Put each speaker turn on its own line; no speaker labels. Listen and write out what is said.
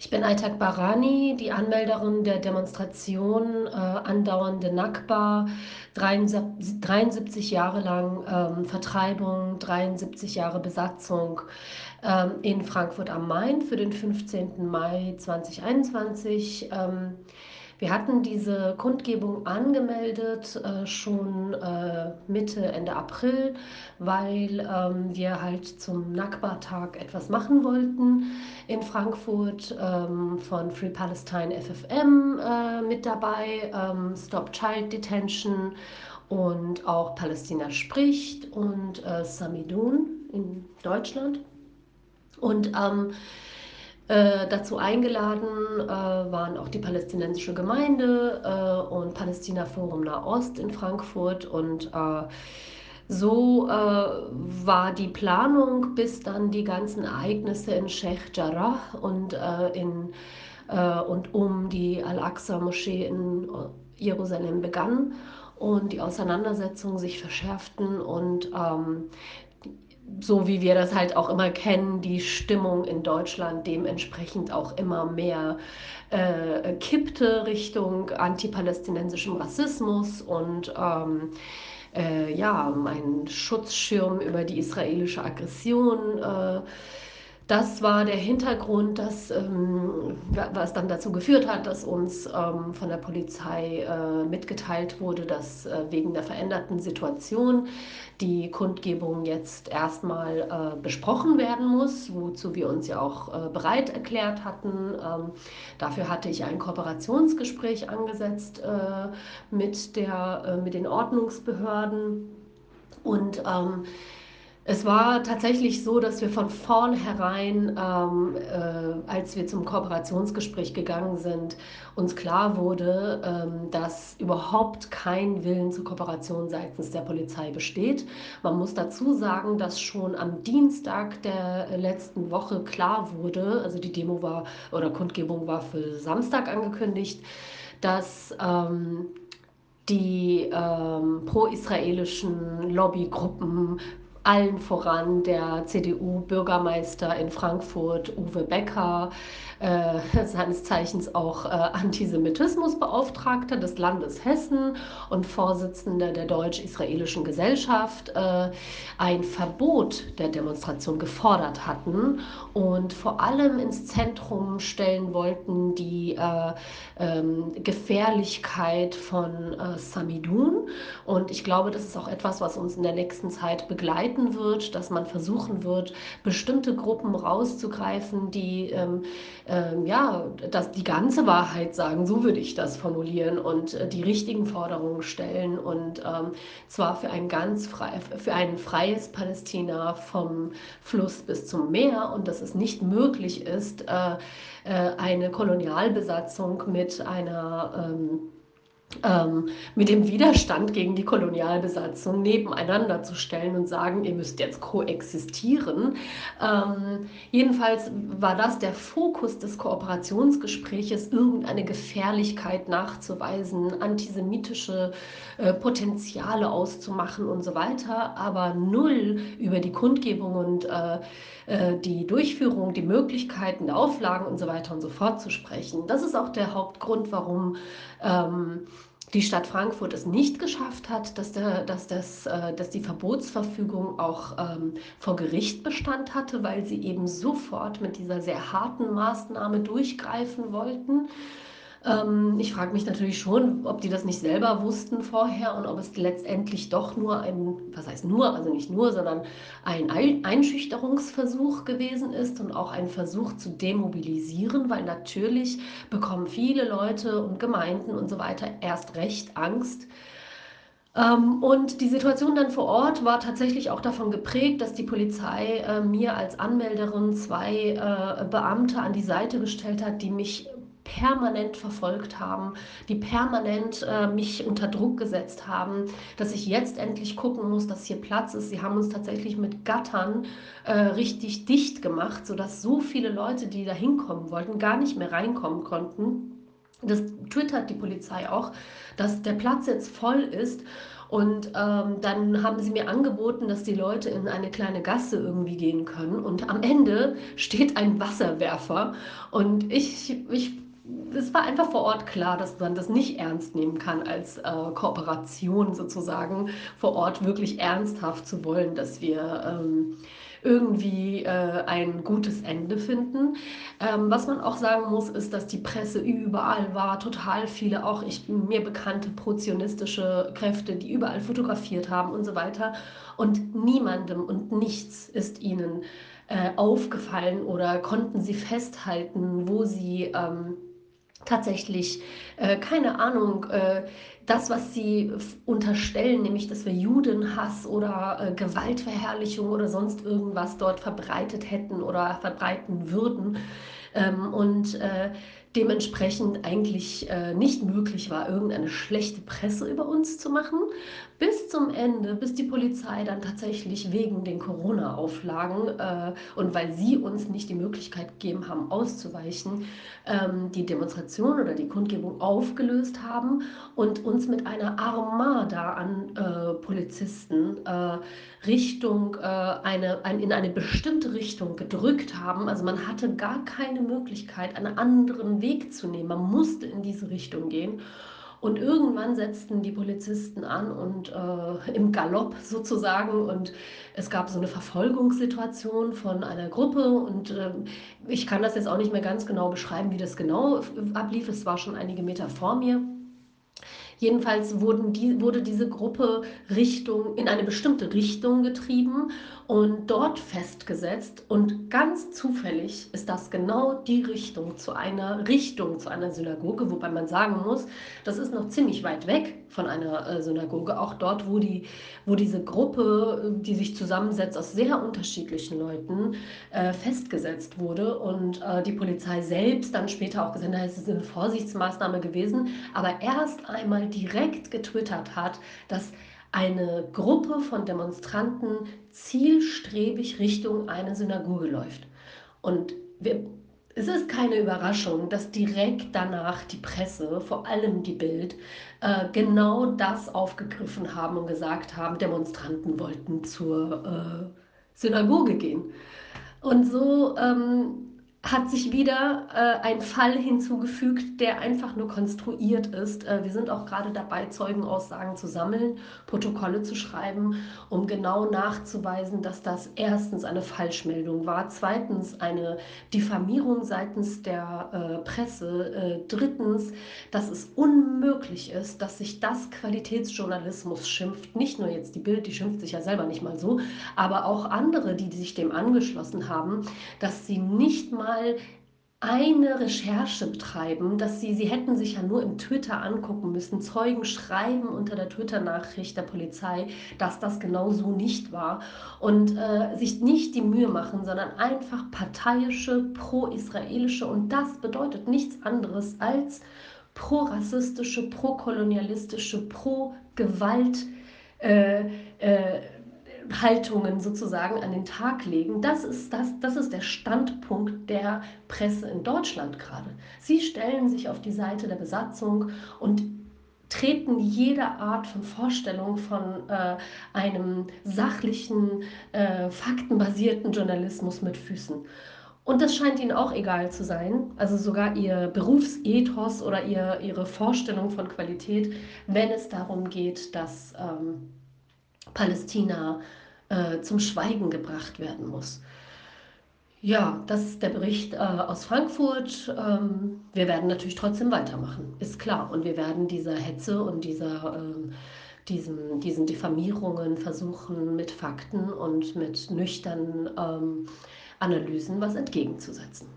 Ich bin Aytak Barani, die Anmelderin der Demonstration äh, Andauernde Nakba, 73 Jahre lang ähm, Vertreibung, 73 Jahre Besatzung ähm, in Frankfurt am Main für den 15. Mai 2021. Ähm, wir hatten diese Kundgebung angemeldet äh, schon äh, Mitte, Ende April, weil ähm, wir halt zum Nakba-Tag etwas machen wollten in Frankfurt ähm, von Free Palestine FFM äh, mit dabei, ähm, Stop Child Detention und auch Palästina spricht und äh, Samidun in Deutschland. Und ähm, äh, dazu eingeladen äh, waren auch die palästinensische Gemeinde äh, und Palästina Forum Nahost in Frankfurt. Und äh, so äh, war die Planung, bis dann die ganzen Ereignisse in Sheikh Jarrah und, in, und um die Al-Aqsa-Moschee in Jerusalem begannen und die Auseinandersetzungen sich verschärften. Und ähm, so wie wir das halt auch immer kennen, die Stimmung in Deutschland dementsprechend auch immer mehr äh, kippte Richtung antipalästinensischem Rassismus und ähm, äh, ja, ein Schutzschirm über die israelische Aggression. Äh, das war der Hintergrund, dass, ähm, was dann dazu geführt hat, dass uns ähm, von der Polizei äh, mitgeteilt wurde, dass äh, wegen der veränderten Situation die Kundgebung jetzt erstmal äh, besprochen werden muss, wozu wir uns ja auch äh, bereit erklärt hatten. Ähm, dafür hatte ich ein Kooperationsgespräch angesetzt äh, mit, der, äh, mit den Ordnungsbehörden und ähm, es war tatsächlich so, dass wir von vornherein, ähm, äh, als wir zum Kooperationsgespräch gegangen sind, uns klar wurde, ähm, dass überhaupt kein Willen zur Kooperation seitens der Polizei besteht. Man muss dazu sagen, dass schon am Dienstag der letzten Woche klar wurde, also die Demo war oder Kundgebung war für Samstag angekündigt, dass ähm, die ähm, pro-israelischen Lobbygruppen allen voran der CDU-Bürgermeister in Frankfurt, Uwe Becker, äh, seines Zeichens auch äh, Antisemitismusbeauftragter des Landes Hessen und Vorsitzender der deutsch-israelischen Gesellschaft, äh, ein Verbot der Demonstration gefordert hatten und vor allem ins Zentrum stellen wollten die äh, ähm, Gefährlichkeit von äh, Samidun. Und ich glaube, das ist auch etwas, was uns in der nächsten Zeit begleiten wird, dass man versuchen wird, bestimmte Gruppen rauszugreifen, die ähm, ähm, ja, das, die ganze Wahrheit sagen, so würde ich das formulieren und äh, die richtigen Forderungen stellen und ähm, zwar für ein ganz frei, für ein freies Palästina vom Fluss bis zum Meer und dass es nicht möglich ist, äh, äh, eine Kolonialbesatzung mit einer ähm, ähm, mit dem Widerstand gegen die Kolonialbesatzung nebeneinander zu stellen und sagen, ihr müsst jetzt koexistieren. Ähm, jedenfalls war das der Fokus des Kooperationsgespräches, irgendeine Gefährlichkeit nachzuweisen, antisemitische äh, Potenziale auszumachen und so weiter, aber null über die Kundgebung und äh, äh die Durchführung, die Möglichkeiten, die Auflagen und so weiter und so fort zu sprechen. Das ist auch der Hauptgrund, warum ähm, die Stadt Frankfurt es nicht geschafft hat, dass, der, dass, das, äh, dass die Verbotsverfügung auch ähm, vor Gericht Bestand hatte, weil sie eben sofort mit dieser sehr harten Maßnahme durchgreifen wollten. Ähm, ich frage mich natürlich schon, ob die das nicht selber wussten vorher und ob es letztendlich doch nur ein, was heißt nur, also nicht nur, sondern ein Einschüchterungsversuch gewesen ist und auch ein Versuch zu demobilisieren, weil natürlich bekommen viele Leute und Gemeinden und so weiter erst recht Angst, ähm, und die Situation dann vor Ort war tatsächlich auch davon geprägt, dass die Polizei äh, mir als Anmelderin zwei äh, Beamte an die Seite gestellt hat, die mich permanent verfolgt haben, die permanent äh, mich unter Druck gesetzt haben, dass ich jetzt endlich gucken muss, dass hier Platz ist. Sie haben uns tatsächlich mit Gattern äh, richtig dicht gemacht, sodass so viele Leute, die da hinkommen wollten, gar nicht mehr reinkommen konnten. Das twittert die Polizei auch, dass der Platz jetzt voll ist Und ähm, dann haben sie mir angeboten, dass die Leute in eine kleine Gasse irgendwie gehen können. Und am Ende steht ein Wasserwerfer. Und ich, ich es war einfach vor Ort klar, dass man das nicht ernst nehmen kann als äh, Kooperation sozusagen, vor Ort wirklich ernsthaft zu wollen, dass wir ähm, irgendwie äh, ein gutes Ende finden. Ähm, was man auch sagen muss, ist, dass die Presse überall war, total viele, auch ich, mir bekannte prozionistische Kräfte, die überall fotografiert haben und so weiter. Und niemandem und nichts ist ihnen äh, aufgefallen oder konnten sie festhalten, wo sie ähm, tatsächlich, äh, keine Ahnung, äh, das, was sie unterstellen, nämlich dass wir Judenhass oder äh, Gewaltverherrlichung oder sonst irgendwas dort verbreitet hätten oder verbreiten würden. Ähm, und äh, dementsprechend eigentlich äh, nicht möglich war, irgendeine schlechte Presse über uns zu machen, bis zum Ende, bis die Polizei dann tatsächlich wegen den Corona-Auflagen äh, und weil sie uns nicht die Möglichkeit gegeben haben, auszuweichen, ähm, die Demonstration oder die Kundgebung aufgelöst haben und uns mit einer Armada an äh, Polizisten äh, Richtung äh, eine, ein, in eine bestimmte Richtung gedrückt haben. Also man hatte gar keine Möglichkeit, einen anderen Weg zu nehmen. Man musste in diese Richtung gehen. Und irgendwann setzten die Polizisten an und äh, im Galopp sozusagen und es gab so eine Verfolgungssituation von einer Gruppe und äh, ich kann das jetzt auch nicht mehr ganz genau beschreiben, wie das genau ablief. Es war schon einige Meter vor mir. Jedenfalls wurden die, wurde diese Gruppe Richtung, in eine bestimmte Richtung getrieben und dort festgesetzt. Und ganz zufällig ist das genau die Richtung zu einer Richtung zu einer Synagoge, wobei man sagen muss, das ist noch ziemlich weit weg von einer äh, Synagoge. Auch dort, wo, die, wo diese Gruppe, die sich zusammensetzt aus sehr unterschiedlichen Leuten, äh, festgesetzt wurde. Und äh, die Polizei selbst dann später auch gesagt hat, es ist eine Vorsichtsmaßnahme gewesen, aber erst einmal direkt getwittert hat, dass eine Gruppe von Demonstranten zielstrebig Richtung eine Synagoge läuft. Und wir, es ist keine Überraschung, dass direkt danach die Presse, vor allem die Bild, äh, genau das aufgegriffen haben und gesagt haben, Demonstranten wollten zur äh, Synagoge gehen. Und so ähm, hat sich wieder äh, ein Fall hinzugefügt, der einfach nur konstruiert ist. Äh, wir sind auch gerade dabei, Zeugenaussagen zu sammeln, Protokolle zu schreiben, um genau nachzuweisen, dass das erstens eine Falschmeldung war, zweitens eine Diffamierung seitens der äh, Presse, äh, drittens, dass es unmöglich ist, dass sich das Qualitätsjournalismus schimpft. Nicht nur jetzt die Bild, die schimpft sich ja selber nicht mal so, aber auch andere, die, die sich dem angeschlossen haben, dass sie nicht mal mal eine Recherche betreiben, dass sie, sie hätten sich ja nur im Twitter angucken müssen, Zeugen schreiben unter der Twitter-Nachricht der Polizei, dass das genau so nicht war. Und äh, sich nicht die Mühe machen, sondern einfach parteiische, pro-israelische und das bedeutet nichts anderes als pro-rassistische, pro-kolonialistische, pro-Gewalt äh, äh, Haltungen sozusagen an den Tag legen. Das ist, das, das ist der Standpunkt der Presse in Deutschland gerade. Sie stellen sich auf die Seite der Besatzung und treten jede Art von Vorstellung von äh, einem sachlichen, äh, faktenbasierten Journalismus mit Füßen. Und das scheint ihnen auch egal zu sein, also sogar ihr Berufsethos oder ihr, ihre Vorstellung von Qualität, wenn es darum geht, dass ähm, Palästina äh, zum Schweigen gebracht werden muss. Ja, das ist der Bericht äh, aus Frankfurt. Ähm, wir werden natürlich trotzdem weitermachen, ist klar. Und wir werden dieser Hetze und dieser, ähm, diesen, diesen Diffamierungen versuchen, mit Fakten und mit nüchternen ähm, Analysen was entgegenzusetzen.